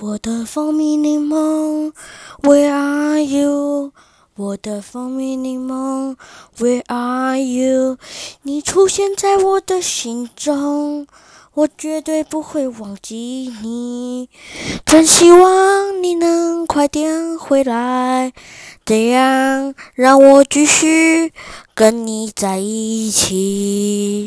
我的蜂蜜柠檬 where are you? 我的蜂蜜柠檬 where are you? 你出现在我的心中我绝对不会忘记你。真希望你能快点回来这样让我继续跟你在一起。